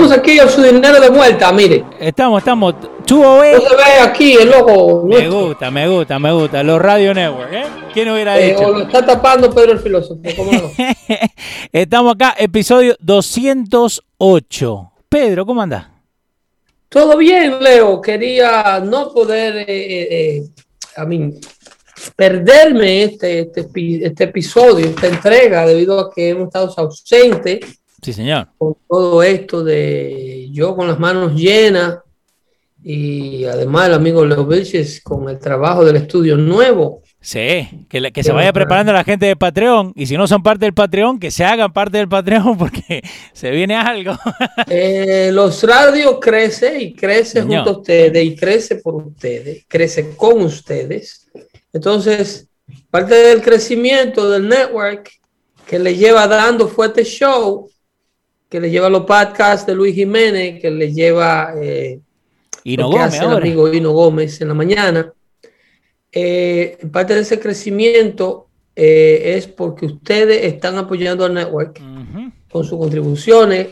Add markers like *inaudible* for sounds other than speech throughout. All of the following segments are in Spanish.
Estamos aquí a su dinero de vuelta, mire. Estamos, estamos. Chubo No se ve aquí el logo. Me gusta, me gusta, me gusta. Los Radio Network, ¿eh? ¿Quién hubiera eh, dicho? O lo está tapando Pedro el filósofo. ¿Cómo no? *laughs* Estamos acá, episodio 208. Pedro, ¿cómo andás? Todo bien, Leo. Quería no poder, eh, eh, eh a mí, perderme este, este, este, episodio, esta entrega, debido a que hemos estado ausentes Sí, señor. Con todo esto de yo con las manos llenas y además el amigo Leo Vilches con el trabajo del estudio nuevo. Sí, que, que se vaya preparando la gente de Patreon y si no son parte del Patreon, que se hagan parte del Patreon *laughs* porque se viene algo. *laughs* Eh, los radios crece y crece junto a ustedes y crece por ustedes, crece con ustedes. Entonces, parte del crecimiento del network que le lleva dando fuerte show que le lleva los podcasts de Luis Jiménez, que le lleva eh, Gómez, el amigo Hino Gómez en la mañana. Eh, parte de ese crecimiento eh, es porque ustedes están apoyando al network con sus contribuciones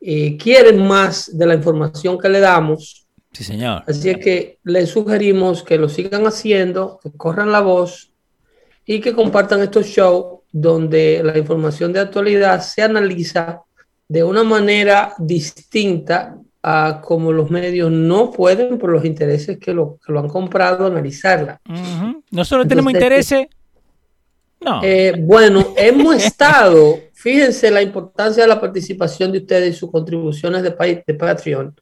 y quieren más de la información que le damos. Sí, señor. Así es que les sugerimos que lo sigan haciendo, que corran la voz y que compartan estos shows donde la información de actualidad se analiza de una manera distinta a como los medios no pueden por los intereses que lo, que lo han comprado analizarla. Nosotros tenemos intereses. No. Eh, bueno, hemos estado, fíjense la importancia de la participación de ustedes y sus contribuciones de, de Patreon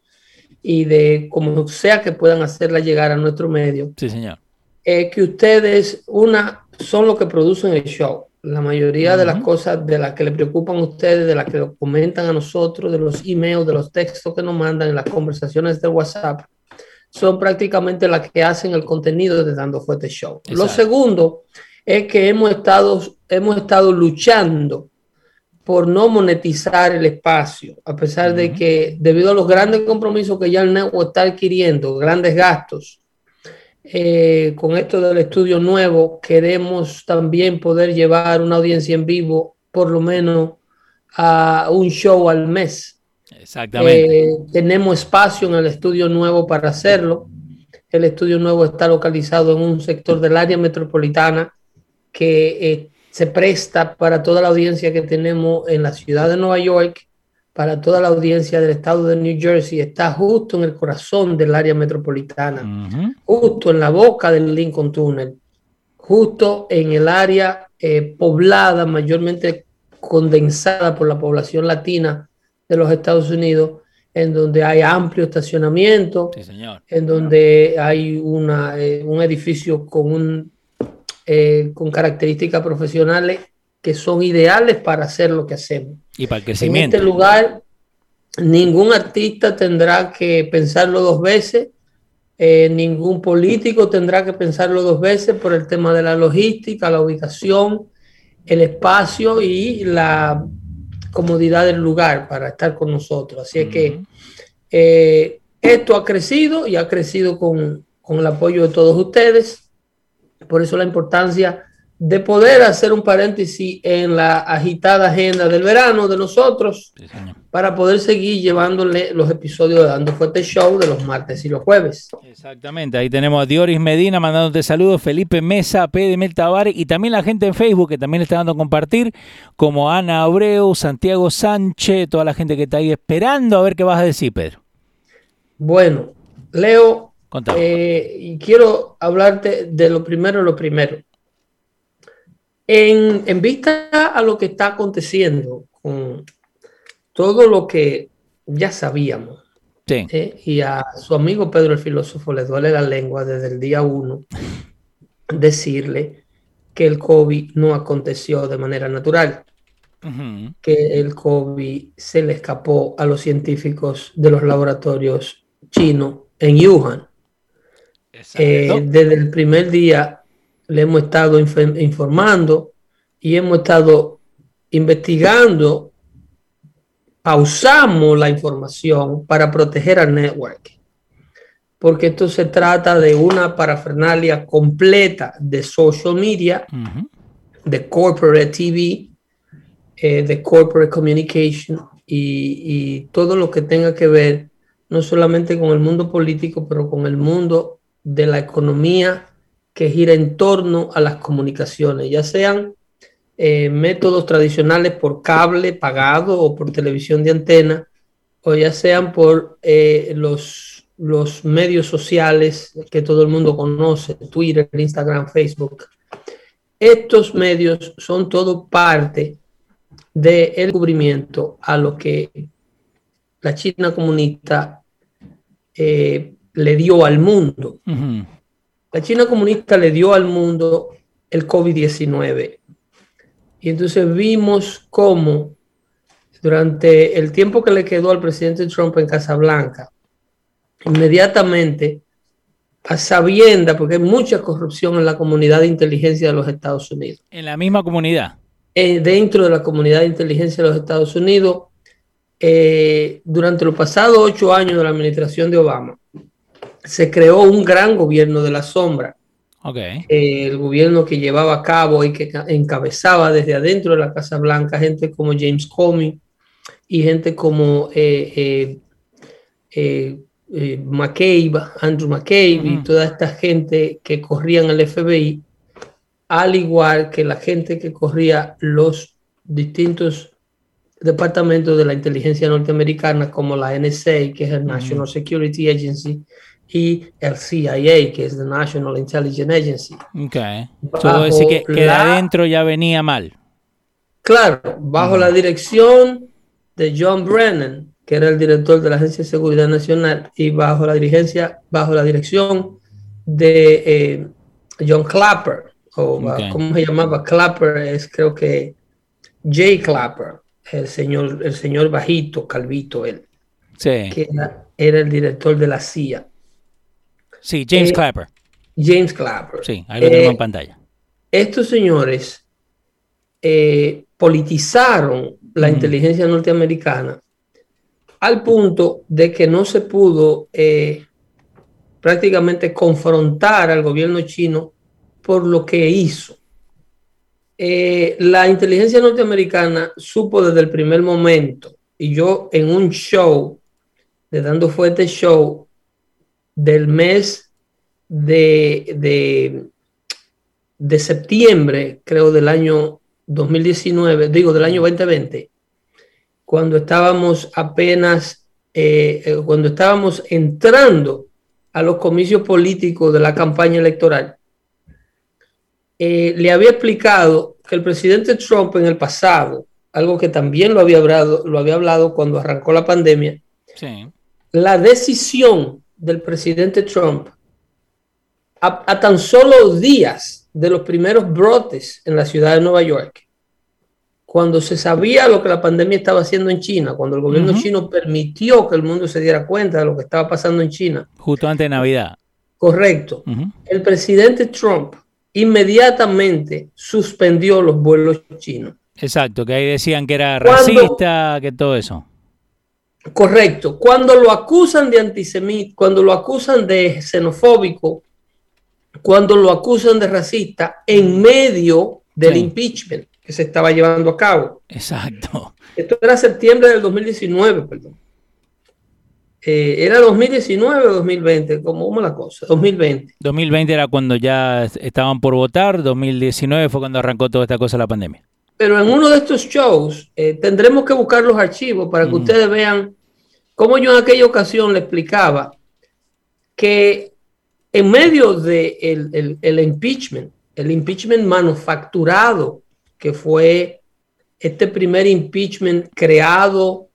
y de como sea que puedan hacerla llegar a nuestro medio. Sí, señor. Eh, que ustedes, una, son los que producen el show. La mayoría de las cosas de las que le preocupan a ustedes, de las que comentan a nosotros, de los emails, de los textos que nos mandan en las conversaciones de WhatsApp, son prácticamente las que hacen el contenido de Dando Fuerte Show. Lo segundo es que hemos estado, hemos estado luchando por no monetizar el espacio, a pesar de que debido a los grandes compromisos que ya el network está adquiriendo, grandes gastos, eh, con esto del estudio nuevo, queremos también poder llevar una audiencia en vivo, por lo menos a un show al mes. Exactamente. Eh, tenemos espacio en el estudio nuevo para hacerlo. El estudio nuevo está localizado en un sector del área metropolitana que eh, se presta para toda la audiencia que tenemos en la ciudad de Nueva York para toda la audiencia del estado de New Jersey, está justo en el corazón del área metropolitana, justo en la boca del Lincoln Tunnel, justo en el área eh, poblada, mayormente condensada por la población latina de los Estados Unidos, en donde hay amplio estacionamiento, en donde hay una, eh, un edificio con, un, eh, con características profesionales que son ideales para hacer lo que hacemos. Y para el crecimiento. En este lugar, ningún artista tendrá que pensarlo dos veces, eh, ningún político tendrá que pensarlo dos veces por el tema de la logística, la ubicación, el espacio y la comodidad del lugar para estar con nosotros. Así es que eh, esto ha crecido y ha crecido con, con el apoyo de todos ustedes. Por eso la importancia de poder hacer un paréntesis en la agitada agenda del verano de nosotros para poder seguir llevándole los episodios de Dando Fuerte Show de los martes y los jueves. Exactamente, ahí tenemos a Dioris Medina mandándote saludos, Felipe Mesa, P. Mel Tavares y también la gente en Facebook que también le está dando a compartir, como Ana Abreu, Santiago Sánchez, toda la gente que está ahí esperando a ver qué vas a decir, Pedro. Bueno, Leo, eh, y quiero hablarte de lo primero, lo primero. En, vista a lo que está aconteciendo con todo lo que ya sabíamos, ¿eh? y a su amigo Pedro el filósofo le duele la lengua desde el día uno decirle que el COVID no aconteció de manera natural, que el COVID se le escapó a los científicos de los laboratorios chinos en Wuhan. Eh, desde el primer día le hemos estado informando y hemos estado investigando, pausamos la información para proteger al network. Porque esto se trata de una parafernalia completa de social media, de corporate TV, eh, de corporate communication y, y todo lo que tenga que ver no solamente con el mundo político, pero con el mundo de la economía que gira en torno a las comunicaciones, ya sean eh, métodos tradicionales por cable pagado o por televisión de antena, o ya sean por eh, los, los medios sociales que todo el mundo conoce, Twitter, Instagram, Facebook. Estos medios son todo parte del cubrimiento a lo que la China comunista eh, le dio al mundo. La China comunista le dio al mundo el COVID-19. Y entonces vimos cómo durante el tiempo que le quedó al presidente Trump en Casablanca, inmediatamente, a sabienda, porque hay mucha corrupción en la comunidad de inteligencia de los Estados Unidos. En la misma comunidad. Eh, dentro de la comunidad de inteligencia de los Estados Unidos, eh, durante los pasados ocho años de la administración de Obama, se creó un gran gobierno de la sombra. Okay. el gobierno que llevaba a cabo y que encabezaba desde adentro de la Casa Blanca gente como James Comey y gente como eh, eh, eh, McCabe, Andrew McCabe y toda esta gente que corrían el FBI, al igual que la gente que corría los distintos departamentos de la inteligencia norteamericana como la NSA, que es el National Security Agency, y el CIA, que es the National Intelligence Agency. Ok. Todo decir que, que de adentro ya venía mal. Claro, bajo la dirección de John Brennan, que era el director de la Agencia de Seguridad Nacional, y bajo la dirigencia, bajo la dirección de eh, John Clapper, o ¿cómo se llamaba? Clapper es creo que Jay Clapper, el señor, el señor bajito, calvito, él. Sí. Que era el director de la CIA. Sí, James eh, Clapper. James Clapper. Sí, ahí lo tengo en eh, pantalla. Estos señores eh, politizaron la inteligencia norteamericana al punto de que no se pudo prácticamente confrontar al gobierno chino por lo que hizo. la inteligencia norteamericana supo desde el primer momento, y yo en un show, de Dando Fuerte Show, del mes de, de, septiembre, creo, del año 2019, digo, del año 2020, cuando estábamos apenas, eh, eh, cuando estábamos entrando a los comicios políticos de la campaña electoral, eh, le había explicado que el presidente Trump en el pasado, algo que también lo había hablado, lo había hablado cuando arrancó la pandemia, la decisión del presidente Trump a, tan solo días de los primeros brotes en la ciudad de Nueva York, cuando se sabía lo que la pandemia estaba haciendo en China, cuando el gobierno chino permitió que el mundo se diera cuenta de lo que estaba pasando en China. Justo antes de Navidad. Correcto. El presidente Trump inmediatamente suspendió los vuelos chinos. Exacto, que ahí decían que era racista, que todo eso. Correcto. Cuando lo acusan de antisemita, cuando lo acusan de xenofóbico, cuando lo acusan de racista en medio del impeachment que se estaba llevando a cabo. Exacto. Esto era septiembre del 2019, perdón. Eh, era 2019 o 2020, como la cosa, 2020. 2020 era cuando ya estaban por votar, 2019 fue cuando arrancó toda esta cosa la pandemia. Pero en uno de estos shows eh, tendremos que buscar los archivos para que ustedes vean cómo yo en aquella ocasión le explicaba que en medio del de el, impeachment, el impeachment manufacturado, que fue este primer impeachment creado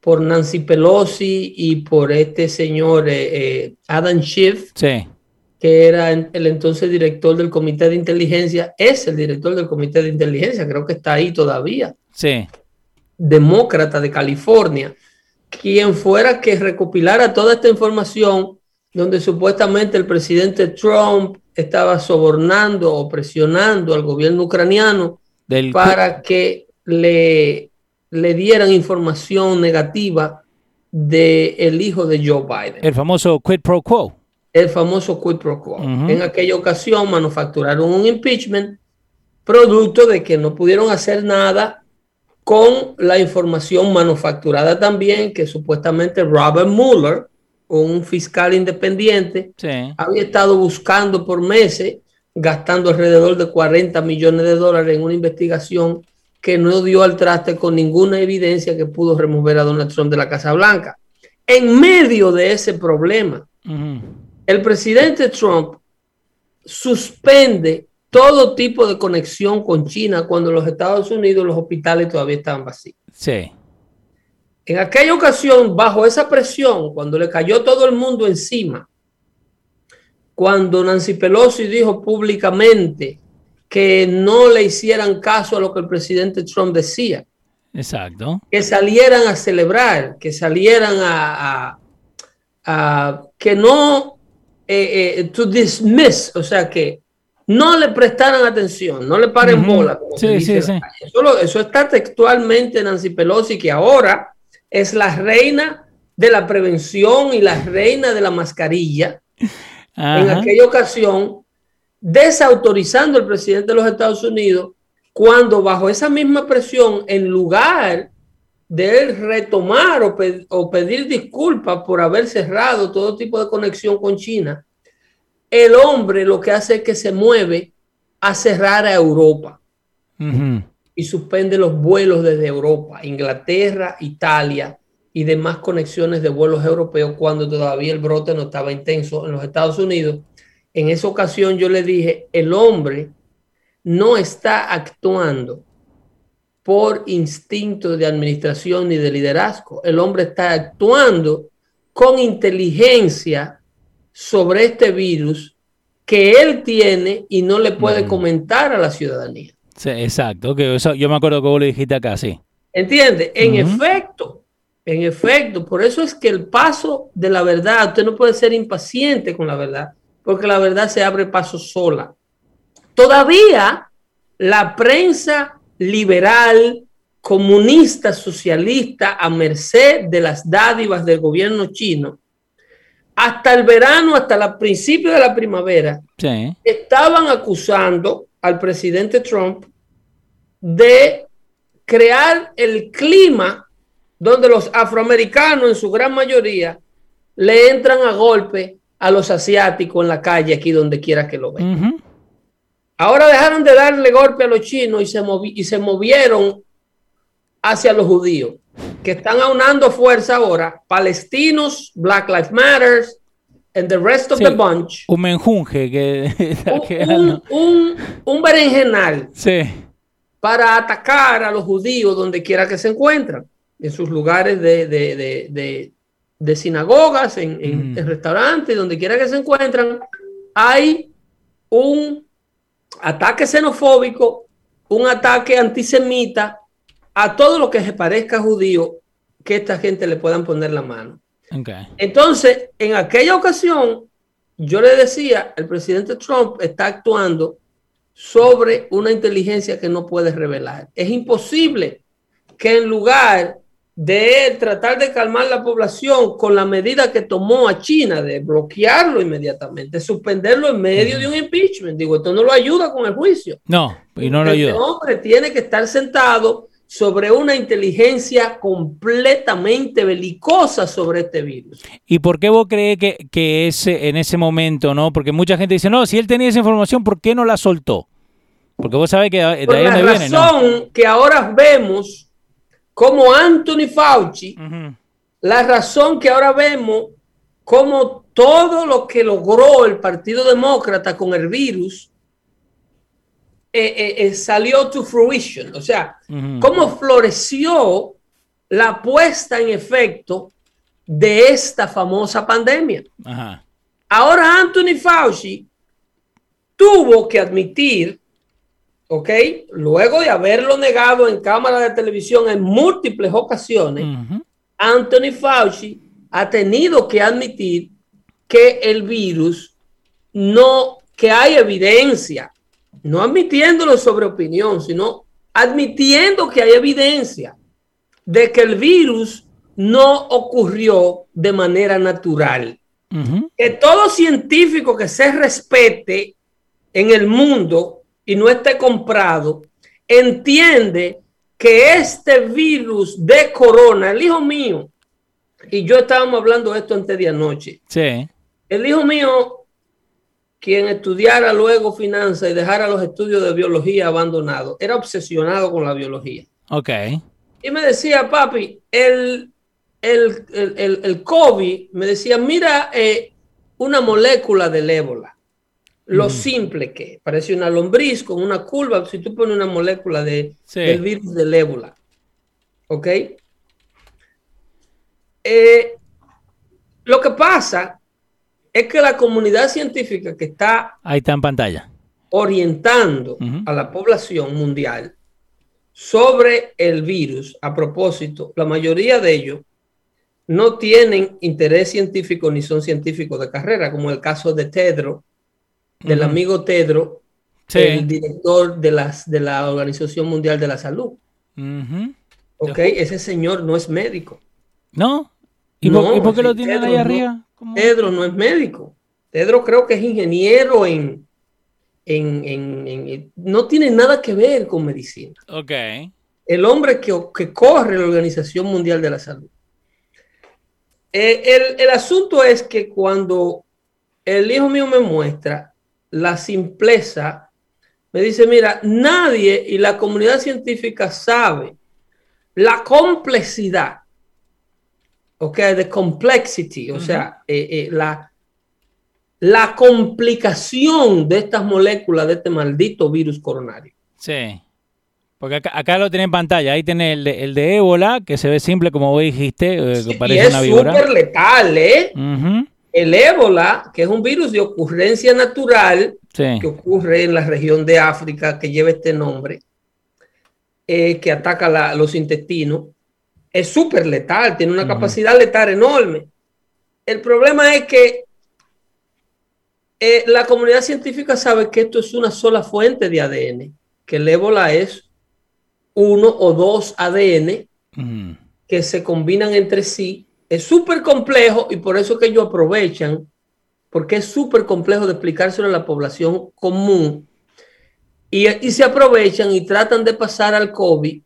por Nancy Pelosi y por este señor eh, eh, Adam Schiff, que era el entonces director del Comité de Inteligencia, es el director del Comité de Inteligencia, creo que está ahí todavía. Sí. Demócrata de California, quien fuera que recopilara toda esta información donde supuestamente el presidente Trump estaba sobornando o presionando al gobierno ucraniano para que le, le dieran información negativa del el hijo de Joe Biden. El famoso quid pro quo. El famoso quid pro quo. En aquella ocasión manufacturaron un impeachment producto de que no pudieron hacer nada con la información manufacturada también que supuestamente Robert Mueller, un fiscal independiente, había estado buscando por meses, gastando alrededor de 40 millones de dólares en una investigación que no dio al traste con ninguna evidencia que pudo remover a Donald Trump de la Casa Blanca. En medio de ese problema, el presidente Trump suspende todo tipo de conexión con China cuando los Estados Unidos los hospitales todavía estaban vacíos. Sí. En aquella ocasión, bajo esa presión, cuando le cayó todo el mundo encima, cuando Nancy Pelosi dijo públicamente que no le hicieran caso a lo que el presidente Trump decía. Exacto. Que salieran a celebrar, que salieran a, que no, eh, eh, to dismiss, o sea, que no le prestaran atención, no le paren bola. sí, sí, sí. Eso, eso, está textualmente Nancy Pelosi, que ahora es la reina de la prevención y la reina de la mascarilla. En aquella ocasión, desautorizando al presidente de los Estados Unidos, cuando bajo esa misma presión, en lugar de él retomar o, o pedir disculpas por haber cerrado todo tipo de conexión con China, el hombre lo que hace es que se mueve a cerrar a Europa y suspende los vuelos desde Europa, Inglaterra, Italia y demás conexiones de vuelos europeos cuando todavía el brote no estaba intenso en los Estados Unidos. En esa ocasión yo le dije, el hombre no está actuando por instinto de administración ni de liderazgo. El hombre está actuando con inteligencia sobre este virus que él tiene y no le puede comentar a la ciudadanía. Sí, exacto, que eso, yo me acuerdo que vos lo dijiste acá, sí. ¿Entiende? En efecto, en efecto, por eso es que el paso de la verdad, usted no puede ser impaciente con la verdad, porque la verdad se abre paso sola. Todavía la prensa liberal, comunista, socialista, a merced de las dádivas del gobierno chino, hasta el verano, hasta el principio de la primavera, estaban acusando al presidente Trump de crear el clima donde los afroamericanos en su gran mayoría le entran a golpe a los asiáticos en la calle, aquí donde quiera que lo vean. Ahora dejaron de darle golpe a los chinos y se, y se movieron hacia los judíos que están aunando fuerza ahora, palestinos, Black Lives Matter, and the rest of the bunch. Un menjunje que... *laughs* un, un, berenjenal. Sí. Para atacar a los judíos donde quiera que se encuentran, en sus lugares de, de, de, sinagogas, en, en, mm. en restaurantes, donde quiera que se encuentran, hay un ataque xenofóbico, un ataque antisemita a todo lo que se parezca judío que esta gente le puedan poner la mano. Entonces, en aquella ocasión, yo le decía, el presidente Trump está actuando sobre una inteligencia que no puede revelar. Es imposible que en lugar de tratar de calmar la población con la medida que tomó a China de bloquearlo inmediatamente, suspenderlo en medio de un impeachment. Digo, esto no lo ayuda con el juicio. No, y no lo ayuda. Este hombre tiene que estar sentado sobre una inteligencia completamente belicosa sobre este virus. ¿Y por qué vos crees que, que ese, en ese momento, no? Porque mucha gente dice, no, si él tenía esa información, ¿por qué no la soltó? Porque vos sabés que de ahí la razón que ahora vemos como Anthony Fauci, la razón que ahora vemos como todo lo que logró el Partido Demócrata con el virus eh, eh, eh, salió to fruition. O sea, cómo floreció la puesta en efecto de esta famosa pandemia. Ajá. Ahora Anthony Fauci tuvo que admitir, ¿ok? Luego de haberlo negado en cámara de televisión en múltiples ocasiones. Anthony Fauci ha tenido que admitir que el virus no, que hay evidencia, no admitiéndolo sobre opinión, sino admitiendo que hay evidencia de que el virus no ocurrió de manera natural que todo científico que se respete en el mundo y no esté comprado, entiende que este virus de corona, el hijo mío, y yo estábamos hablando de esto antes de anoche, Sí. el hijo mío, quien estudiara luego finanzas y dejara los estudios de biología abandonados, era obsesionado con la biología. Ok. Y me decía, papi, el, el, el, el, el COVID, me decía, mira eh, una molécula del ébola. Lo simple que parece una lombriz con una curva. Si tú pones una molécula de, Sí. del virus del ébola. ¿Ok? Eh, lo que pasa es que la comunidad científica que está Ahí está en pantalla. orientando a la población mundial sobre el virus. A propósito, la mayoría de ellos no tienen interés científico ni son científicos de carrera, como el caso de Tedro, del amigo Tedro, Sí. el director de, las, de la Organización Mundial de la Salud. ¿Ok? Ese señor no es médico. ¿No? ¿Y, No, por, y por qué lo tienen ahí no. arriba? ¿Cómo? Tedro no es médico. Tedro creo que es ingeniero en, en, en- en- no tiene nada que ver con medicina. Ok. El hombre que, que corre la Organización Mundial de la Salud. Eh, el, el asunto es que cuando el hijo mío me muestra la simpleza, me dice, mira, nadie y la comunidad científica sabe la complejidad, ok, de complexity, o sea, eh, eh, la, la complicación de estas moléculas de este maldito virus coronario. Sí. Porque acá, acá lo tiene en pantalla. Ahí tiene el de, el de ébola, que se ve simple, como vos dijiste, eh, que y parece es una víbora. súper letal, ¿eh? Ujú. El ébola, que es un virus de ocurrencia natural Sí. que ocurre en la región de África, que lleva este nombre, eh, que ataca la- los intestinos, es súper letal, tiene una capacidad letal enorme. El problema es que eh, la comunidad científica sabe que esto es una sola fuente de ADN, que el ébola es uno o dos ADN que se combinan entre sí. Es súper complejo y por eso que ellos aprovechan, porque es súper complejo de explicárselo a la población común. Y, y se aprovechan y tratan de pasar al COVID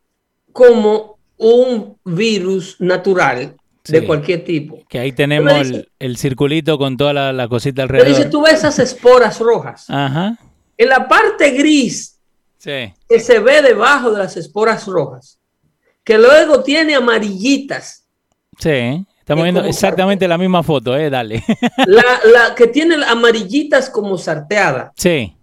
como un virus natural de cualquier tipo. Que ahí tenemos dice- el, el circulito con toda la, la cosita Pero dice, alrededor. tú ves esas esporas rojas. Ajá. En la parte gris Sí. que se ve debajo de las esporas rojas, que luego tiene amarillitas, Sí. Estamos Es viendo exactamente la misma foto, ¿eh? Dale. *laughs* la, la que tiene amarillitas como sarteadas. sí.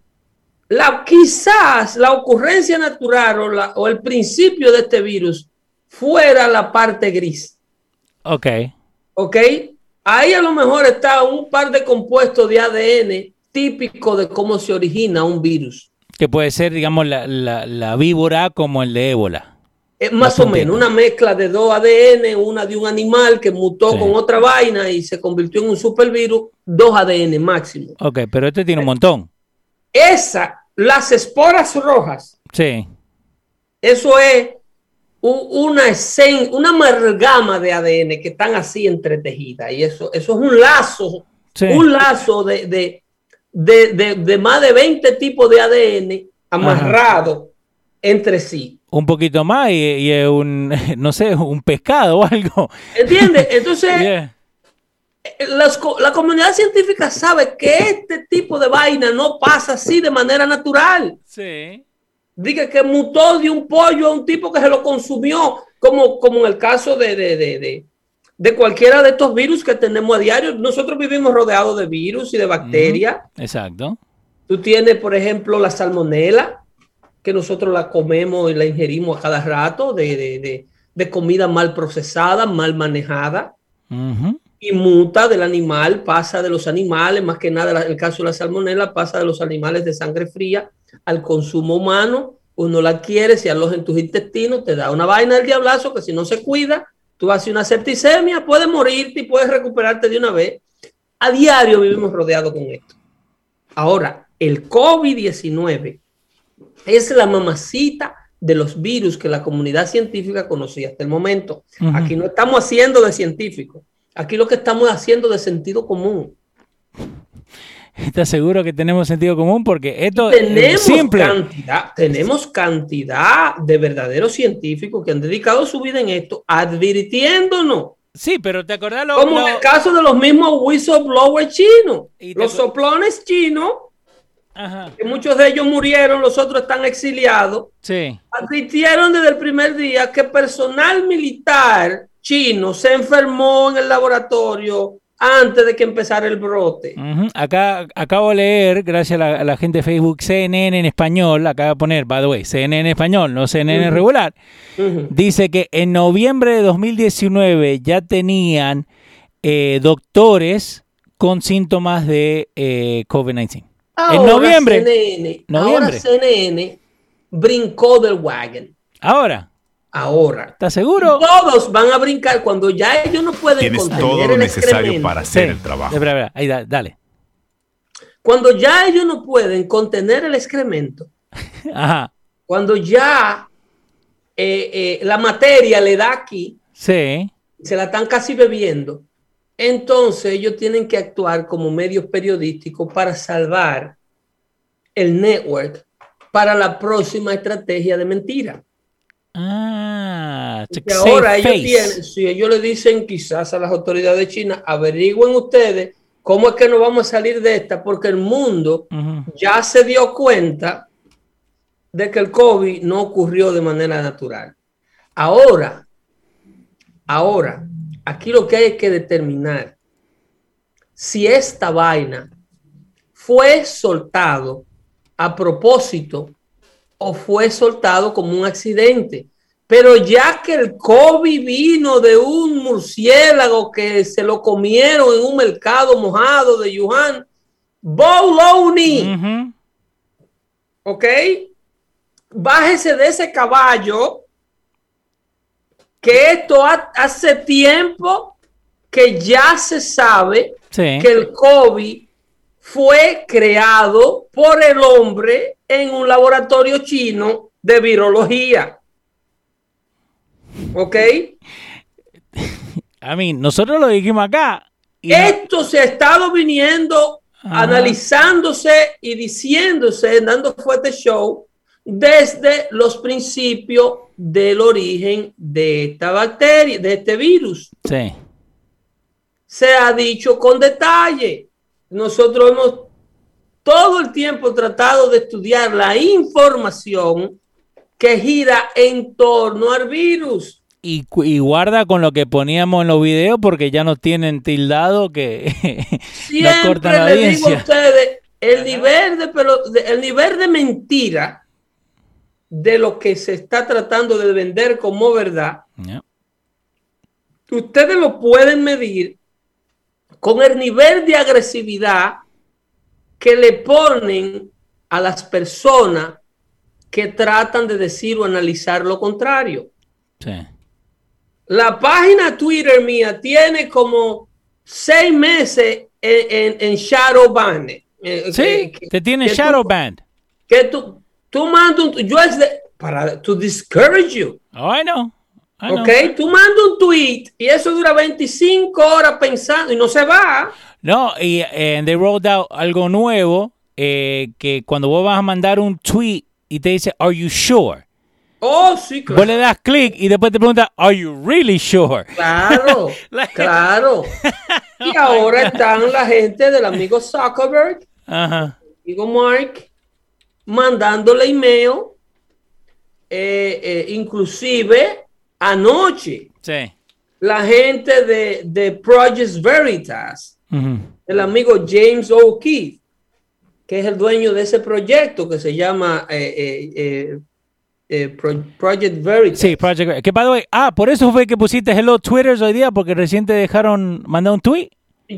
La, quizás la ocurrencia natural o, la- o el principio de este virus fuera la parte gris. Ok. ¿Ok? Ahí a lo mejor está un par de compuestos de ADN típico de cómo se origina un virus. Que puede ser, digamos, la, la, la víbora como el de ébola. Eh, más o menos, una mezcla de dos ADN, una de un animal que mutó Sí. con otra vaina y se convirtió en un supervirus, dos ADN máximo. Ok, pero este tiene un montón. Esa, las esporas rojas, Sí. eso es una escena, una amalgama de ADN que están así entretejidas. Y eso, eso es un lazo, un lazo de, de, más de 20 tipos de ADN amarrado entre sí. Un poquito más y, y, un, *laughs* no sé, un pescado o algo. ¿Entiendes? *laughs* Entonces, la comunidad científica sabe que este tipo de vaina no pasa así de manera natural. Sí diga que mutó de un pollo a un tipo que se lo consumió, como, como en el caso de, de, de, cualquiera de estos virus que tenemos a diario. Nosotros vivimos rodeados de virus y de bacterias. exacto. Tú tienes, por ejemplo, la salmonela, que nosotros la comemos y la ingerimos a cada rato, de, comida mal procesada, mal manejada. Y muta del animal, pasa de los animales, más que nada el caso de la salmonela, pasa de los animales de sangre fría al consumo humano, uno la quiere, se aloja en tus intestinos, te da una vaina del diablazo que si no se cuida, tú haces una septicemia, puedes morirte y puedes recuperarte de una vez. A diario vivimos rodeados con esto. Ahora, el COVID-19 es la mamacita de los virus que la comunidad científica conocía hasta el momento. Aquí no estamos haciendo de científico, aquí lo que estamos haciendo de sentido común. ¿Estás seguro que tenemos sentido común? Porque esto tenemos simple. Cantidad, tenemos cantidad de verdaderos científicos que han dedicado su vida en esto, advirtiéndonos. Sí, pero te acordás lo, Como en el caso de los mismos whistleblowers chinos, los soplones chinos, que muchos de ellos murieron, los otros están exiliados. Sí. Advirtieron desde el primer día que personal militar chino se enfermó en el laboratorio antes de que empezara el brote. Acá acabo de leer, gracias a la, gente de Facebook, CNN en español, acaba de poner, by the way, CNN en español, no CNN regular, dice que en noviembre de 2019 ya tenían eh, doctores con síntomas de eh, COVID-19. En noviembre. CNN, noviembre. Ahora CNN brincó del wagon. Ahora ahora. ¿Estás seguro? Todos van a brincar cuando ya ellos no pueden Tienes todo lo necesario para hacer el trabajo. Ahí, dale. Cuando ya ellos no pueden contener el excremento, *laughs* cuando ya eh, eh, la materia le da aquí, sí. se la están casi bebiendo, entonces ellos tienen que actuar como medios periodísticos para salvar el network para la próxima estrategia de mentira. Ah, que ahora ellos tienen, si ellos le dicen quizás a las autoridades de China, averigüen ustedes cómo es que nos vamos a salir de esta, porque el mundo ya se dio cuenta de que el COVID no ocurrió de manera natural. Ahora, ahora, aquí lo que hay que determinar si esta vaina fue soltado a propósito o fue soltado como un accidente. Pero ya que el COVID vino de un murciélago que se lo comieron en un mercado mojado de Wuhan, Bologna. ¿Ok? Bájese de ese caballo que esto hace tiempo que ya se sabe que el COVID fue creado por el hombre en un laboratorio chino de virología. ¿Ok? *laughs* A mí, nosotros lo dijimos acá. Esto se ha estado viniendo, analizándose y diciéndose, dando fuerte show desde los principios del origen de esta bacteria, de este virus. Sí. Se ha dicho con detalle nosotros hemos todo el tiempo tratado de estudiar la información que gira en torno al virus. Y, guarda con lo que poníamos en los videos porque ya nos tienen tildado que Siempre *laughs* nos cortan la le digo a ustedes, el nivel de, pero, el nivel de mentira de lo que se está tratando de vender como verdad, ustedes lo pueden medir con el nivel de agresividad que le ponen a las personas que tratan de decir o analizar lo contrario. La página Twitter mía tiene como seis meses en, shadow band. Eh, sí, te tiene shadow band. Que tú, tú mandas un, yo para to discourage you. Oh, I know. ok, tú mandas un tweet y eso dura 25 horas pensando y no se va. No, y eh, they rolled out algo nuevo eh, que cuando vos vas a mandar un tweet y te dice, ¿Are you sure? Oh, sí, claro. Vos le das clic y después te pregunta, ¿Are you really sure? Claro, *laughs* claro. *laughs* Y ahora están la gente del amigo Zuckerberg, Ajá. amigo Mark, mandándole email, eh, eh, inclusive anoche. Sí. La gente de, de Project Veritas, el amigo James O'Keefe, que es el dueño de ese proyecto que se llama eh, Project Veritas. Sí, Project Veritas. ¿Qué pasó? Ah, por eso fue que pusiste Hello Twitter hoy día, porque recién te dejaron mandar un tweet.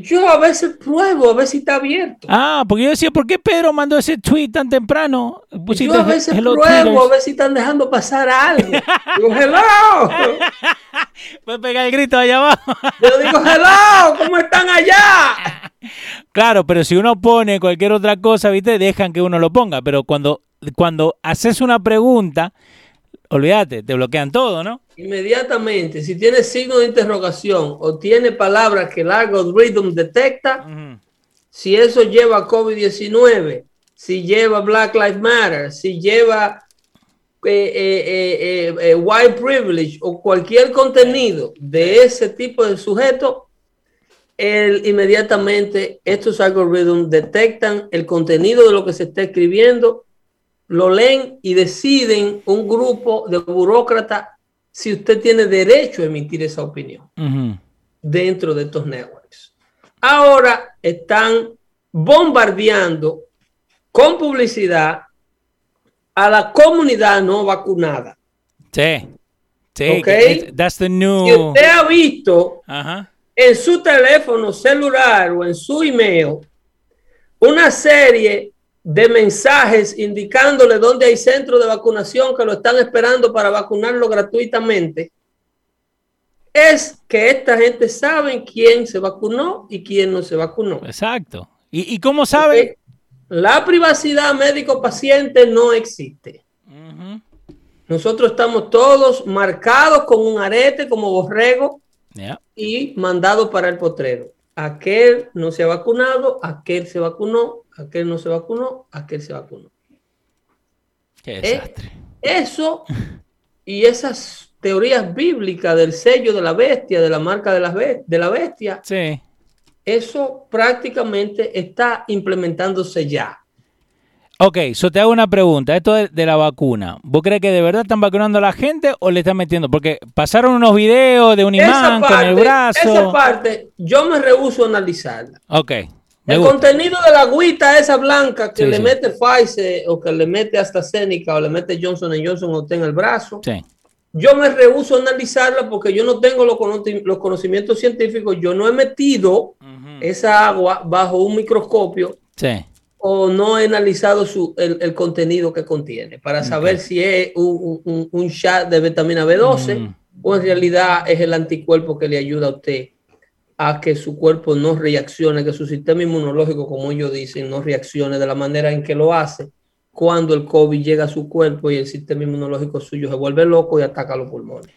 Yo a veces pruebo a ver si está abierto. Ah, porque yo decía, ¿por qué Pedro mandó ese tweet tan temprano? yo a veces pruebo a ver si están dejando pasar algo. digo, hello. *laughs* Puedes pegar el grito allá abajo. yo digo, hello, ¿cómo están allá? Claro, pero si uno pone cualquier otra cosa, ¿viste? Dejan que uno lo ponga. Pero cuando, cuando haces una pregunta, olvídate, te bloquean todo, ¿no? Inmediatamente, si tiene signo de interrogación o tiene palabras que el algoritmo detecta, si eso lleva COVID-19, si lleva Black Lives Matter, si lleva eh, eh, eh, white privilege o cualquier contenido de ese tipo de sujeto, el, inmediatamente estos algoritmos detectan el contenido de lo que se está escribiendo lo leen y deciden un grupo de burócratas si usted tiene derecho a emitir esa opinión dentro de estos networks. Ahora están bombardeando con publicidad a la comunidad no vacunada. Sí. Sí, that's the new... Si usted ha visto en su teléfono celular o en su email una serie de mensajes indicándole dónde hay centros de vacunación que lo están esperando para vacunarlo gratuitamente, es que esta gente sabe quién se vacunó y quién no se vacunó. Exacto. ¿Y, cómo sabe? la privacidad médico-paciente no existe. Nosotros estamos todos marcados con un arete como borrego y mandados para el potrero. Aquel no se ha vacunado, aquel se vacunó, aquel no se vacunó, aquel se vacunó. Qué eh, desastre. eso y esas teorías bíblicas del sello de la bestia, de la marca de la, de la bestia, sí. eso prácticamente está implementándose ya. Ok, yo te hago una pregunta. Esto de, la vacuna. ¿Vos crees que de verdad están vacunando a la gente o le están metiendo? Porque pasaron unos videos de un imán con el brazo. Esa parte yo me rehuso a analizarla. Ok el contenido de la agüita esa blanca que le mete Pfizer o que le mete hasta AstraZeneca o le mete Johnson Johnson o en el brazo. Yo me rehuso a analizarla porque yo no tengo los, conocimientos científicos. Yo no he metido esa agua bajo un microscopio o no he analizado su, el, contenido que contiene para saber si es un, un, shot de vitamina B12 o en realidad es el anticuerpo que le ayuda a usted a que su cuerpo no reaccione, que su sistema inmunológico, como ellos dicen, no reaccione de la manera en que lo hace cuando el COVID llega a su cuerpo y el sistema inmunológico suyo se vuelve loco y ataca los pulmones.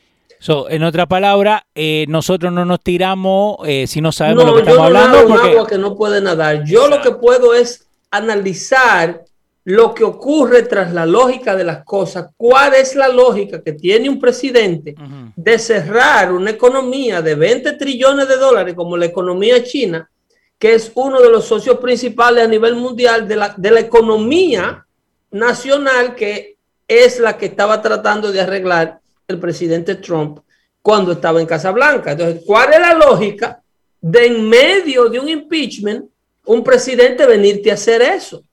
en otra palabra, eh, nosotros no nos tiramos eh, si no sabemos lo que estamos hablando. Porque... agua que no puede nadar. Yo lo que puedo es analizar lo que ocurre tras la lógica de las cosas. ¿Cuál es la lógica que tiene un presidente de cerrar una economía de 20 trillones de dólares como la economía china, que es uno de los socios principales a nivel mundial de la, de la economía nacional, que es la que estaba tratando de arreglar el presidente Trump cuando estaba en Casa Blanca? Entonces, ¿cuál es la lógica de en medio de un impeachment un presidente venirte a hacer eso?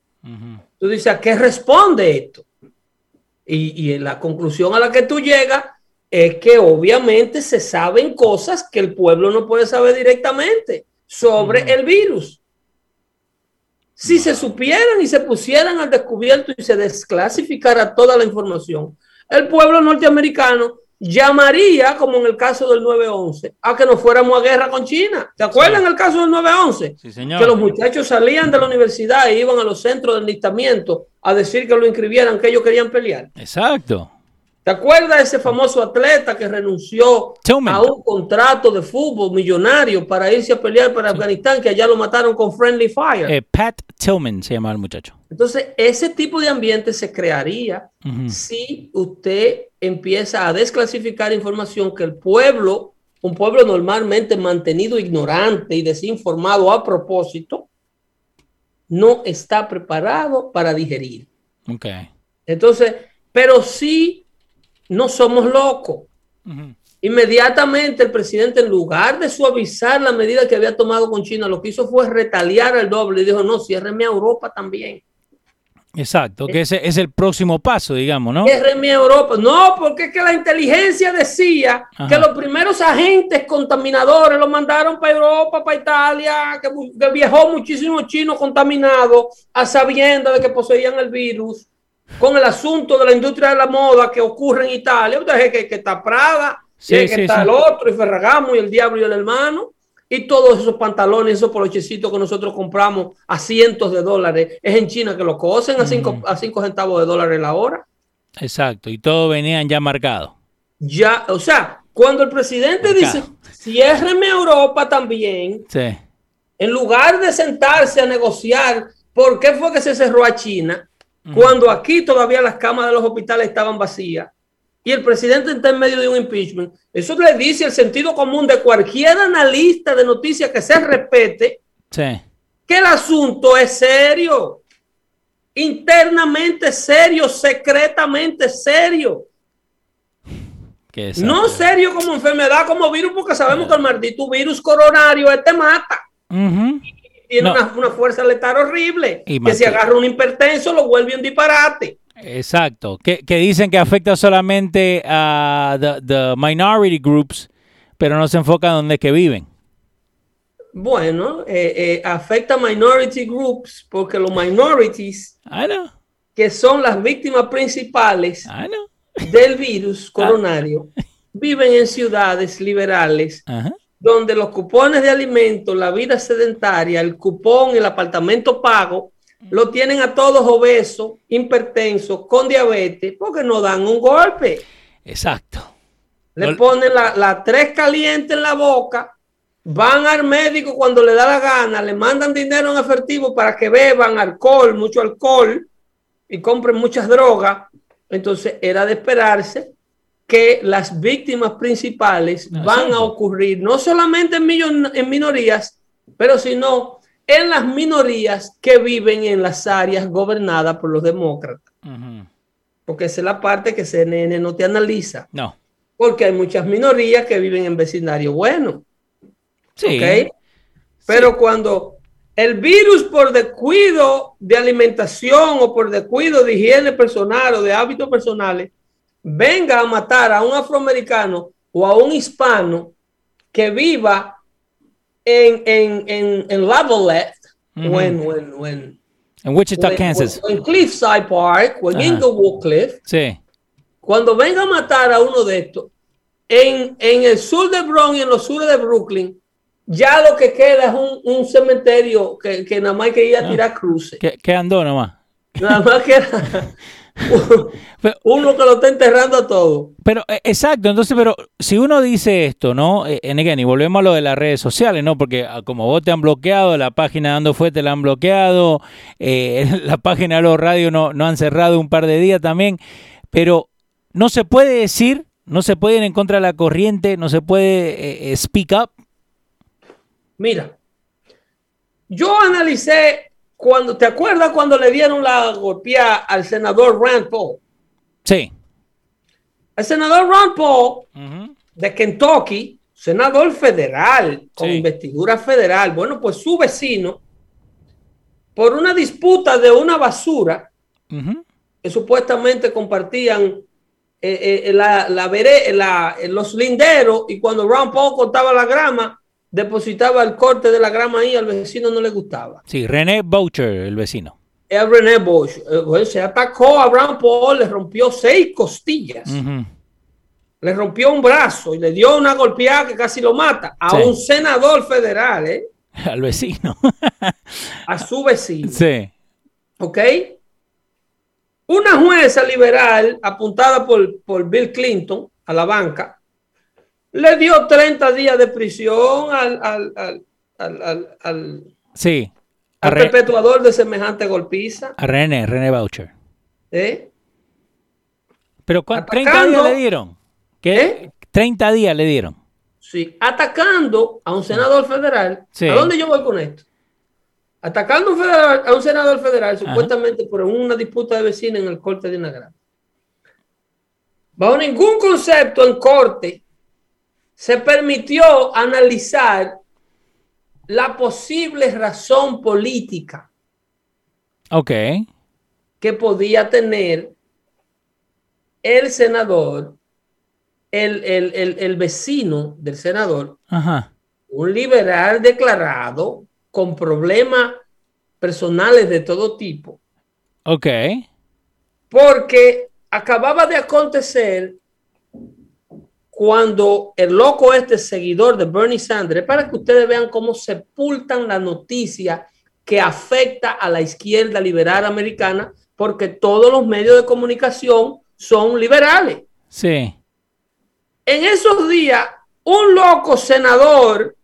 Tú dices, ¿a qué responde esto? Y, y la conclusión a la que tú llegas es que obviamente se saben cosas que el pueblo no puede saber directamente sobre el virus. Si se supieran y se pusieran al descubierto y se desclasificara toda la información, el pueblo norteamericano llamaría, como en el caso del 9-11, a que nos fuéramos a guerra con China. ¿Te acuerdas en el caso del 9-11? Sí, señor. Que los muchachos salían de la universidad e iban a los centros de enlistamiento a decir que lo inscribieran, que ellos querían pelear. Exacto. ¿Te acuerdas de ese famoso atleta que renunció a un contrato de fútbol millonario para irse a pelear para Afganistán, que allá lo mataron con Friendly Fire? Eh, Pat Tillman se llama el muchacho. Entonces, ese tipo de ambiente se crearía si usted empieza a desclasificar información que el pueblo, un pueblo normalmente mantenido ignorante y desinformado a propósito, no está preparado para digerir. Okay. Entonces, pero sí no somos locos. Inmediatamente el presidente, en lugar de suavizar la medida que había tomado con China, lo que hizo fue retaliar el doble y dijo, no, ciérreme a Europa también. Exacto, que ese es el próximo paso, digamos, ¿no? Ciérreme a Europa. No, porque es que la inteligencia decía que los primeros agentes contaminadores los mandaron para Europa, para Italia, que, que viajó muchísimos chinos contaminados a sabiendo de que poseían el virus con el asunto de la industria de la moda que ocurre en Italia. Usted que, que está Prada, que está el otro, y Ferragamo, y el diablo y el hermano, y todos esos pantalones, esos polochecitos que nosotros compramos a cientos de dólares, es en China que lo cosen a cinco, a cinco centavos de dólares la hora. Exacto, y todos venían ya marcados. Ya, o sea, cuando el presidente dice, ciérreme Europa también, en lugar de sentarse a negociar por qué fue que se cerró a China, cuando aquí todavía las camas de los hospitales estaban vacías y el presidente está en medio de un impeachment, eso le dice el sentido común de cualquier analista de noticias que se respete que el asunto es serio, internamente serio, secretamente serio. No serio como enfermedad, como virus, porque sabemos que el maldito virus coronario este mata. Tiene una, fuerza letal horrible. que si agarra un hipertenso lo vuelve un disparate. Exacto. Que, dicen que afecta solamente a the, minority groups, pero no se enfoca en dónde es que viven. Bueno, eh, eh, afecta a minority groups porque los minorities, que son las víctimas principales del virus *laughs* coronario, viven en ciudades liberales donde los cupones de alimentos, la vida sedentaria, el cupón, el apartamento pago, lo tienen a todos obesos, hipertensos, con diabetes, porque no dan un golpe. Exacto. Le ponen la, tres caliente en la boca, van al médico cuando le da la gana, le mandan dinero en efectivo para que beban alcohol, mucho alcohol, y compren muchas drogas. Entonces era de esperarse que las víctimas principales van a ocurrir no solamente en, en minorías, pero sino en las minorías que viven en las áreas gobernadas por los demócratas. Porque esa es la parte que CNN no te analiza. No. Porque hay muchas minorías que viven en vecindario bueno. Sí. Pero cuando el virus por descuido de alimentación o por descuido de higiene personal o de hábitos personales venga a matar a un afroamericano o a un hispano que viva en, en, en, en Lavalette o en, Wichita, Kansas. en Cliffside Park o en Inglewood Cliff. Sí. Cuando venga a matar a uno de estos, en, en el sur de Bronx y en los sures de Brooklyn, ya lo que queda es un, un cementerio que, que, nada más hay que ir a ah. tirar cruces. ¿Qué, andó nomás? Nada más queda *laughs* *laughs* uno que lo está enterrando a todo. Pero, eh, exacto, entonces, pero si uno dice esto, ¿no? Eh, en again, y volvemos a lo de las redes sociales, ¿no? Porque ah, como vos te han bloqueado, la página Dando Fue te la han bloqueado, eh, *laughs* la página de los radios no, no han cerrado un par de días también, pero no se puede decir, no se puede ir en contra de la corriente, no se puede speak up. Mira, yo analicé cuando, ¿te acuerdas cuando le dieron la golpeada al senador Rand Paul? Sí. El senador Rand Paul de Kentucky, senador federal, con investidura federal, bueno, pues su vecino, por una disputa de una basura que supuestamente compartían eh, eh, la, la, los linderos y cuando Rand Paul cortaba la grama, depositaba el corte de la grama ahí, al vecino no le gustaba. Sí, René Boucher, el vecino. René Boucher. Eh, se atacó a Brown Paul, le rompió seis costillas. Le rompió un brazo y le dio una golpeada que casi lo mata a un senador federal, ¿eh? *laughs* Al vecino. *laughs* a su vecino. Sí. ¿Ok? Una jueza liberal apuntada por, por Bill Clinton a la banca le dio 30 días de prisión al, al, al, al, sí, al perpetuador de semejante golpiza. A René, René Boucher. ¿Eh? Pero 30 días le dieron. ¿Qué? 30 ¿Eh? días le dieron. Sí, atacando a un senador federal. ¿A dónde yo voy con esto? Atacando a un, senador federal, supuestamente por una disputa de vecinos en el corte de una. Bajo ningún concepto en corte se permitió analizar la posible razón política. Ok. Que podía tener el senador, el, vecino del senador, un liberal declarado con problemas personales de todo tipo. Ok. Porque acababa de acontecer cuando el loco este seguidor de Bernie Sanders, para que ustedes vean cómo sepultan la noticia que afecta a la izquierda liberal americana, porque todos los medios de comunicación son liberales. Sí. En esos días, un loco senador,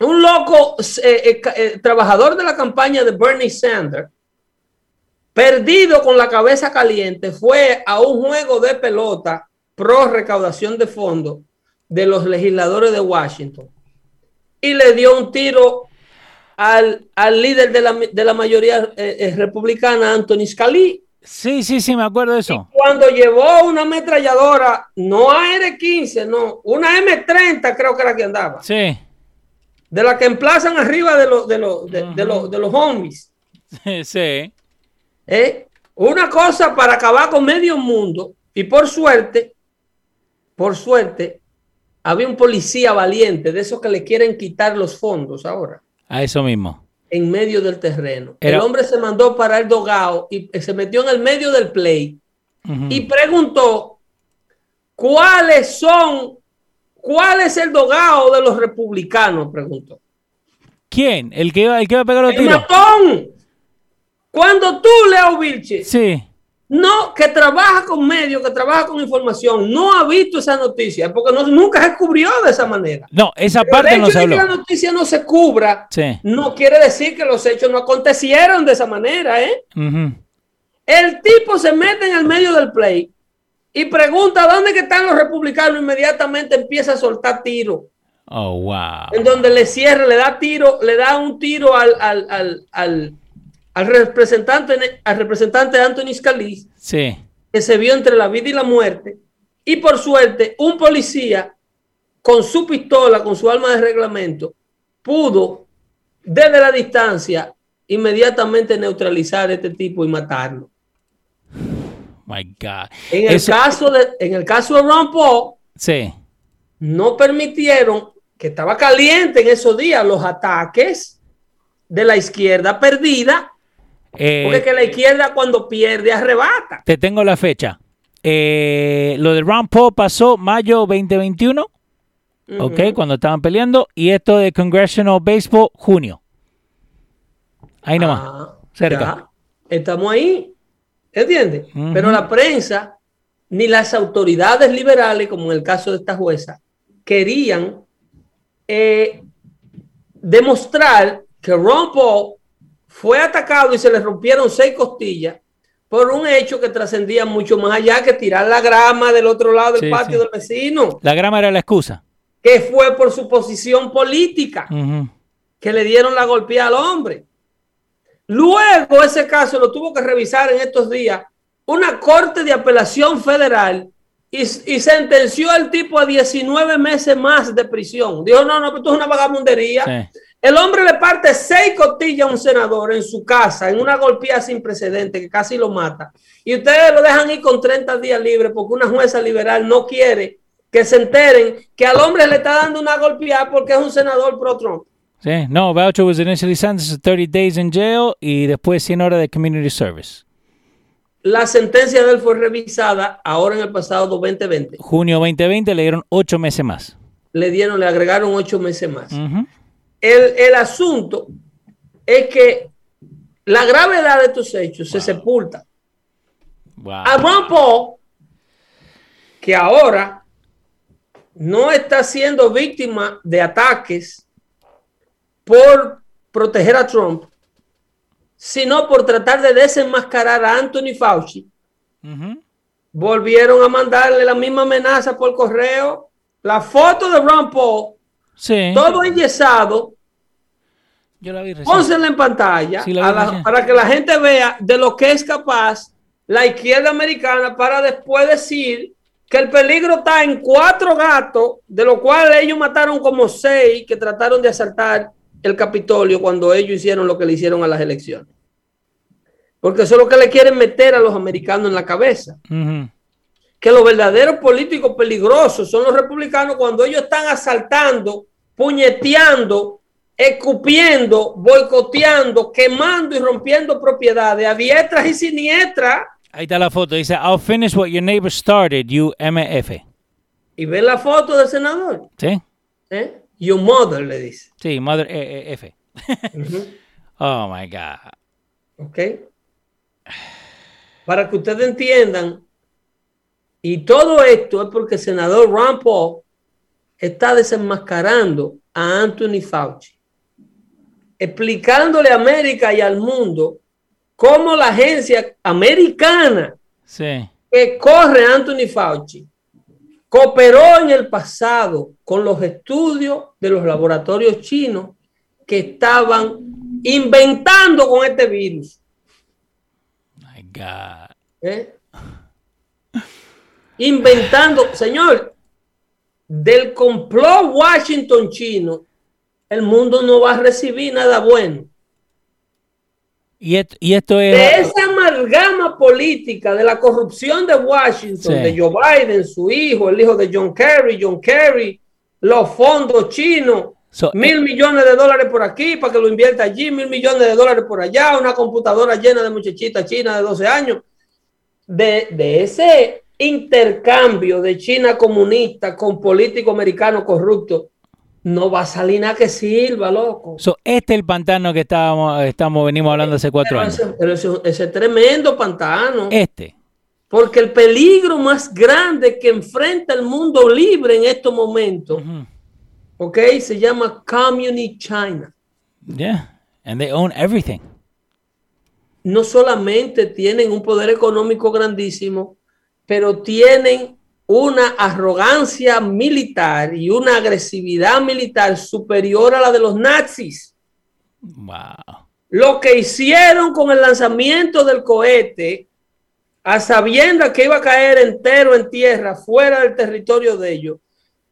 un loco eh, eh, eh, trabajador de la campaña de Bernie Sanders, perdido con la cabeza caliente, fue a un juego de pelota pro recaudación de fondos de los legisladores de Washington y le dio un tiro al, líder de la, de la mayoría eh, eh, republicana, Anthony Scalise. Sí, sí, sí, me acuerdo de eso. cuando llevó una ametralladora, no AR-15, no, una M30 creo que era que andaba. Sí. De la que emplazan arriba de, los de, de, de, los homies. Sí. ¿Eh? Una cosa para acabar con medio mundo. Y por suerte, por suerte, había un policía valiente, de esos que le quieren quitar los fondos ahora. A eso mismo. En medio del terreno. El hombre se mandó para el dogado y se metió en el medio del play y preguntó cuáles son, cuál es el dogado de los republicanos, preguntó. ¿Quién? ¿El que iba, el que iba a pegar los el Matón. Cuando tú, Leo Vilche, sí no, que trabaja con medios, que trabaja con información, no ha visto esa noticia, porque no, nunca se cubrió de esa manera. No, esa parte no se habló. que la noticia no se cubra, no quiere decir que los hechos no acontecieron de esa manera, ¿eh? El tipo se mete en el medio del play y pregunta dónde que están los republicanos, inmediatamente empieza a soltar tiro. Oh, wow. En donde le cierra, le da tiro, le da un tiro al, al al representante, al representante Anthony Scalise, sí. que se vio entre la vida y la muerte, y por suerte un policía con su pistola, con su arma de reglamento, pudo desde la distancia inmediatamente neutralizar a este tipo y matarlo. My God. En el, caso, de, en el caso de Ron Paul, sí. no permitieron, que estaba caliente en esos días, los ataques de la izquierda perdida eh, Porque que la izquierda cuando pierde arrebata. Te tengo la fecha. Eh, lo de Ron Paul pasó mayo 2021, ok, cuando estaban peleando, y esto de Congressional Baseball, junio. Ahí nomás, ah, cerca. Estamos ahí, ¿entiendes? Pero la prensa, ni las autoridades liberales, como en el caso de esta jueza, querían eh, demostrar que Ron Paul fue atacado y se le rompieron seis costillas por un hecho que trascendía mucho más allá que tirar la grama del otro lado del patio del vecino. La grama era la excusa. Que fue por su posición política que le dieron la golpeada al hombre. Luego ese caso lo tuvo que revisar en estos días una corte de apelación federal y, sentenció al tipo a 19 meses más de prisión. Dijo, no, no, esto es una vagabundería. El hombre le parte seis costillas a un senador en su casa, en una golpeada sin precedente que casi lo mata. Y ustedes lo dejan ir con 30 días libres porque una jueza liberal no quiere que se enteren que al hombre le está dando una golpeada porque es un senador pro Trump. Sí, no, Boucher was initially sentenced to 30 days in jail y después 100 horas de community service. La sentencia de él fue revisada ahora en el pasado 2020. Junio 2020 le dieron 8 meses más. Le dieron, le agregaron 8 meses más. El, asunto es que la gravedad de estos hechos se sepulta. A Ron Paul, que ahora no está siendo víctima de ataques por proteger a Trump, sino por tratar de desenmascarar a Anthony Fauci. Volvieron a mandarle la misma amenaza por correo, la foto de Ron Paul, todo enyesado. Yo la vi Pónsela en pantalla para que la gente vea de lo que es capaz la izquierda americana para después decir que el peligro está en cuatro gatos, de los cuales ellos mataron como seis que trataron de asaltar el Capitolio cuando ellos hicieron lo que le hicieron a las elecciones. Porque eso es lo que le quieren meter a los americanos en la cabeza. Que los verdaderos políticos peligrosos son los republicanos cuando ellos están asaltando, puñeteando, escupiendo, boicoteando, quemando y rompiendo propiedades a diestras y siniestras Ahí está la foto. Dice, I'll finish what your neighbor started, you MF. ¿Y ve la foto del senador? Sí. ¿Eh? Your mother, le dice. Sí, mother e, e, F. *laughs* Oh, my God. Ok. Para que ustedes entiendan, y todo esto es porque el senador Ron Paul está desenmascarando a Anthony Fauci, explicándole a América y al mundo como la agencia americana que corre Anthony Fauci cooperó en el pasado con los estudios de los laboratorios chinos que estaban inventando con este virus. My God. ¿Eh? Inventando, señor, del complot Washington chino, el mundo no va a recibir nada bueno. Y, esto es... De esa amalgama política de la corrupción de Washington, de Joe Biden, su hijo, el hijo de John Kerry, John Kerry, los fondos chinos, mil eh, millones de dólares por aquí para que lo invierta allí, mil millones de dólares por allá, una computadora llena de muchachitas chinas de 12 años. De, de ese intercambio de China comunista con político americano corrupto, no va a salir nada que sirva, loco. este es el pantano que estábamos, estamos, venimos hablando hace cuatro años. Ese, tremendo pantano. Este. Porque el peligro más grande que enfrenta el mundo libre en estos momentos, ok, se llama Communist China. Yeah, and they own everything. No solamente tienen un poder económico grandísimo, pero tienen una arrogancia militar y una agresividad militar superior a la de los nazis. Wow. Lo que hicieron con el lanzamiento del cohete, a sabiendas que iba a caer entero en tierra, fuera del territorio de ellos,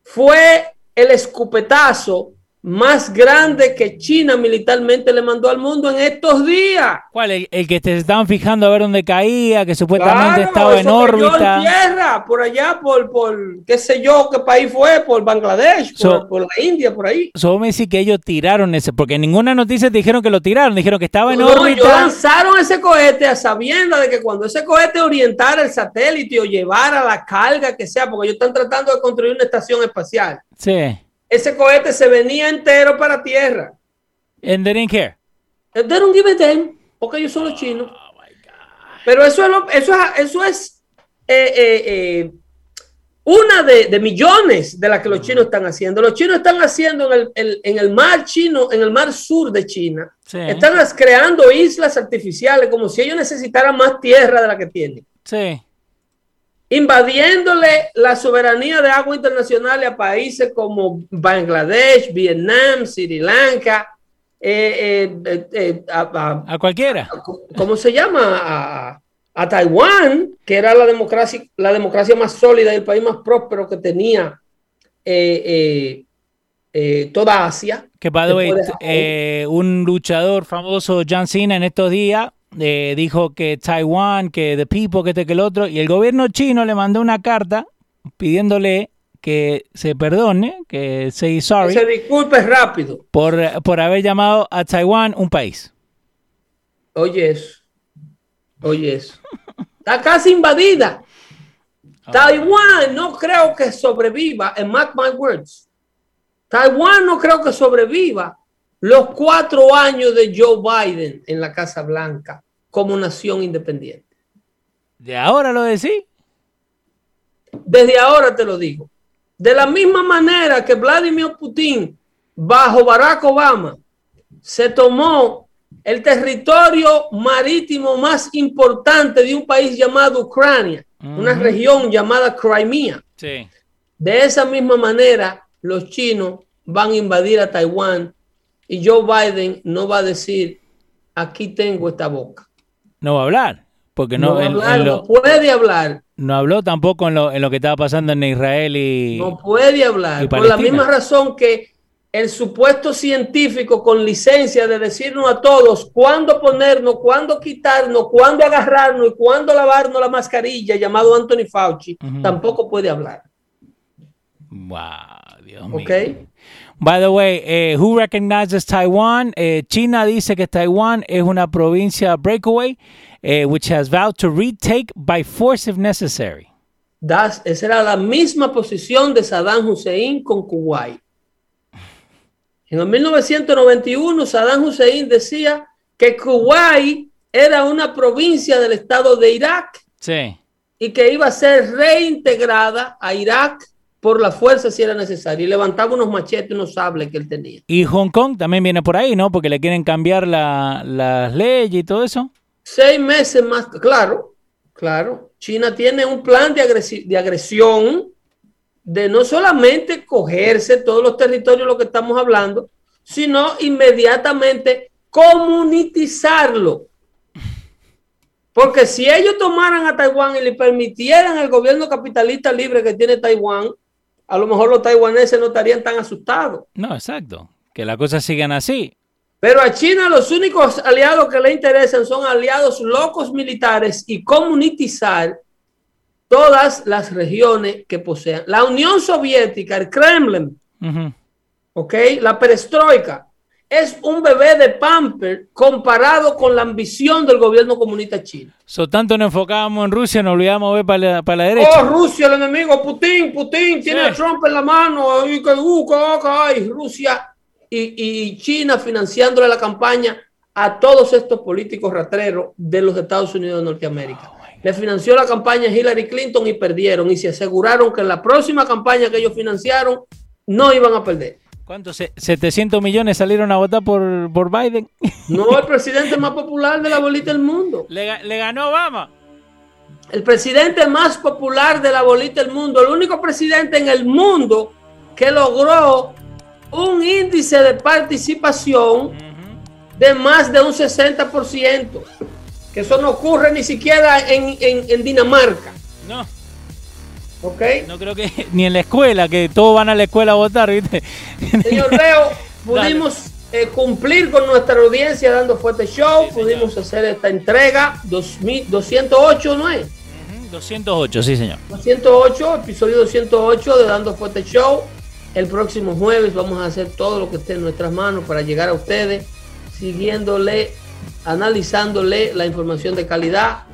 fue el escupetazo más grande que China militarmente le mandó al mundo en estos días. ¿Cuál? El, que te estaban fijando a ver dónde caía, que supuestamente estaba en órbita. En tierra, por allá, por, por, qué sé yo, qué país fue, por Bangladesh, por, la India, por ahí. Solo me dice que ellos tiraron ese, porque en ninguna noticia te dijeron que lo tiraron, dijeron que estaba en órbita. Ellos lanzaron ese cohete a sabienda de que cuando ese cohete orientara el satélite o llevara la carga que sea, porque ellos están tratando de construir una estación espacial. Sí ese cohete se venía entero para tierra. And they didn't care. They don't give a damn, porque ellos son los chinos. Oh Pero eso es, eso es, eso es eh, eh, eh, una de, millones de las que los chinos están haciendo. Los chinos están haciendo en el, en el mar chino, en el mar sur de China, están creando islas artificiales como si ellos necesitaran más tierra de la que tienen. Sí invadiéndole la soberanía de agua internacional a países como Bangladesh, Vietnam, Sri Lanka, eh, eh, eh, a, cualquiera. ¿Cómo se llama? A, Taiwán, que era la democracia, la democracia más sólida y el país más próspero que tenía toda Asia. Que, by un luchador famoso, John Cena, en estos días eh, dijo que Taiwán, que The People, que este, que el otro, y el gobierno chino le mandó una carta pidiéndole que se perdone, que say sorry. se disculpe rápido. Por, por haber llamado a Taiwán un país. Oye eso. Oye eso. Está casi invadida. Ah. Taiwán no creo que sobreviva, en mark my words. Taiwán no creo que sobreviva los cuatro años de Joe Biden en la Casa Blanca como nación independiente. ¿De ahora lo decís? Desde ahora te lo digo. De la misma manera que Vladimir Putin, bajo Barack Obama, se tomó el territorio marítimo más importante de un país llamado Ucrania, una región llamada Crimea. Sí. De esa misma manera, los chinos van a invadir a Taiwán y Joe Biden no va a decir, aquí tengo esta boca. No va a hablar, porque no, no, puede hablar. No habló tampoco en lo, en lo, que estaba pasando en Israel y... No puede hablar, por la misma razón que el supuesto científico con licencia de decirnos a todos cuándo ponernos, cuándo quitarnos, cuándo agarrarnos y cuándo lavarnos la mascarilla, llamado Anthony Fauci, tampoco puede hablar. Wow, Dios mío. By the way, eh, who recognizes Taiwan? Eh, China dice que Taiwan es una provincia breakaway, eh, which has vowed to retake by force if necessary. Das, esa era la misma posición de Saddam Hussein con Kuwait. En el 1991, Saddam Hussein decía que Kuwait era una provincia del estado de Irak sí. y que iba a ser reintegrada a Irak por la fuerza si era necesario. Y levantaba unos machetes, unos sables que él tenía. Y Hong Kong también viene por ahí, ¿no? Porque le quieren cambiar las la leyes y todo eso. Seis meses más, claro, claro. China tiene un plan de, de agresión de no solamente cogerse todos los territorios de lo que estamos hablando, sino inmediatamente comunitizarlo. Porque si ellos tomaran a Taiwán y le permitieran el gobierno capitalista libre que tiene Taiwán, a lo mejor los taiwaneses no estarían tan asustados. No, exacto. Que las cosas sigan así. Pero a China los únicos aliados que le interesan son aliados locos militares y comunitizar todas las regiones que posean. La Unión Soviética, el Kremlin, ¿ok? La perestroika, es un bebé de pamper comparado con la ambición del gobierno comunista chino. So, tanto nos enfocábamos en Rusia, nos olvidamos de ver para la, para la derecha. Oh, Rusia, el enemigo, Putin, Putin, tiene a Trump en la mano, y que, uh, que, Rusia y, y China financiándole la campaña a todos estos políticos ratreros de los Estados Unidos de Norteamérica le financió la campaña Hillary Clinton y perdieron y se aseguraron que en la próxima campaña que ellos financiaron no iban a perder. ¿Cuántos? ¿700 millones salieron a votar por, por Biden? *laughs* No, el presidente más popular de la bolita del mundo. Le, le, ganó Obama. El presidente más popular de la bolita del mundo. El único presidente en el mundo que logró un índice de participación de más de un 60% eso no ocurre ni siquiera en, Dinamarca. No. No creo que *laughs* ni en la escuela, que todos van a la escuela a votar, ¿viste? *laughs* Señor Leo, pudimos eh, cumplir con nuestra audiencia dando fuerte show, pudimos hacer esta entrega 208, ¿no es? 208, sí, señor. 208, episodio 208 de Dando Fuerte Show. El próximo jueves vamos a hacer todo lo que esté en nuestras manos para llegar a ustedes, siguiéndole analizándole la información de calidad.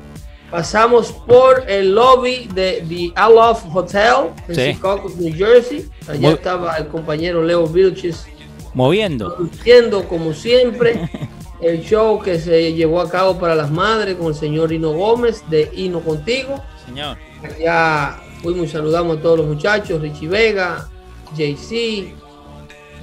Pasamos por el lobby de The Aloft Hotel en Chicago, New Jersey. Allá estaba el compañero Leo Vilches. Moviendo. Moviendo como siempre. *laughs* el show que se llevó a cabo para las madres con el señor Hino Gómez de Hino Contigo. Señor. Ya fuimos y saludamos a todos los muchachos, Richie Vega, JC,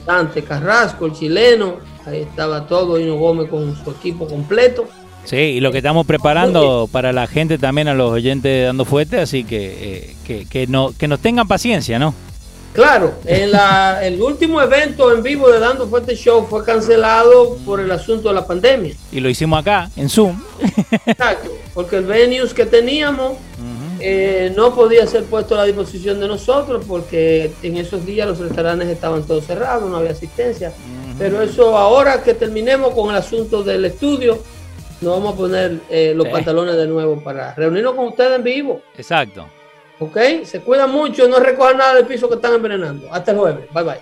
Dante Carrasco, el chileno, Ahí estaba todo, Hino Gómez con su equipo completo. Sí, y lo que estamos preparando para la gente también, a los oyentes de Dando Fuerte, así que, eh, que, no, que nos tengan paciencia, ¿no? Claro, en la, el último evento en vivo de Dando Fuerte Show fue cancelado por el asunto de la pandemia. Y lo hicimos acá, en Zoom. Exacto, porque el venues que teníamos eh, no podía ser puesto a la disposición de nosotros porque en esos días los restaurantes estaban todos cerrados, no había asistencia. Pero eso ahora que terminemos con el asunto del estudio, nos vamos a poner eh, los pantalones de nuevo para reunirnos con ustedes en vivo. Exacto. ¿Ok? Se cuidan mucho, no recojan nada del piso que están envenenando. Hasta el jueves. Bye bye.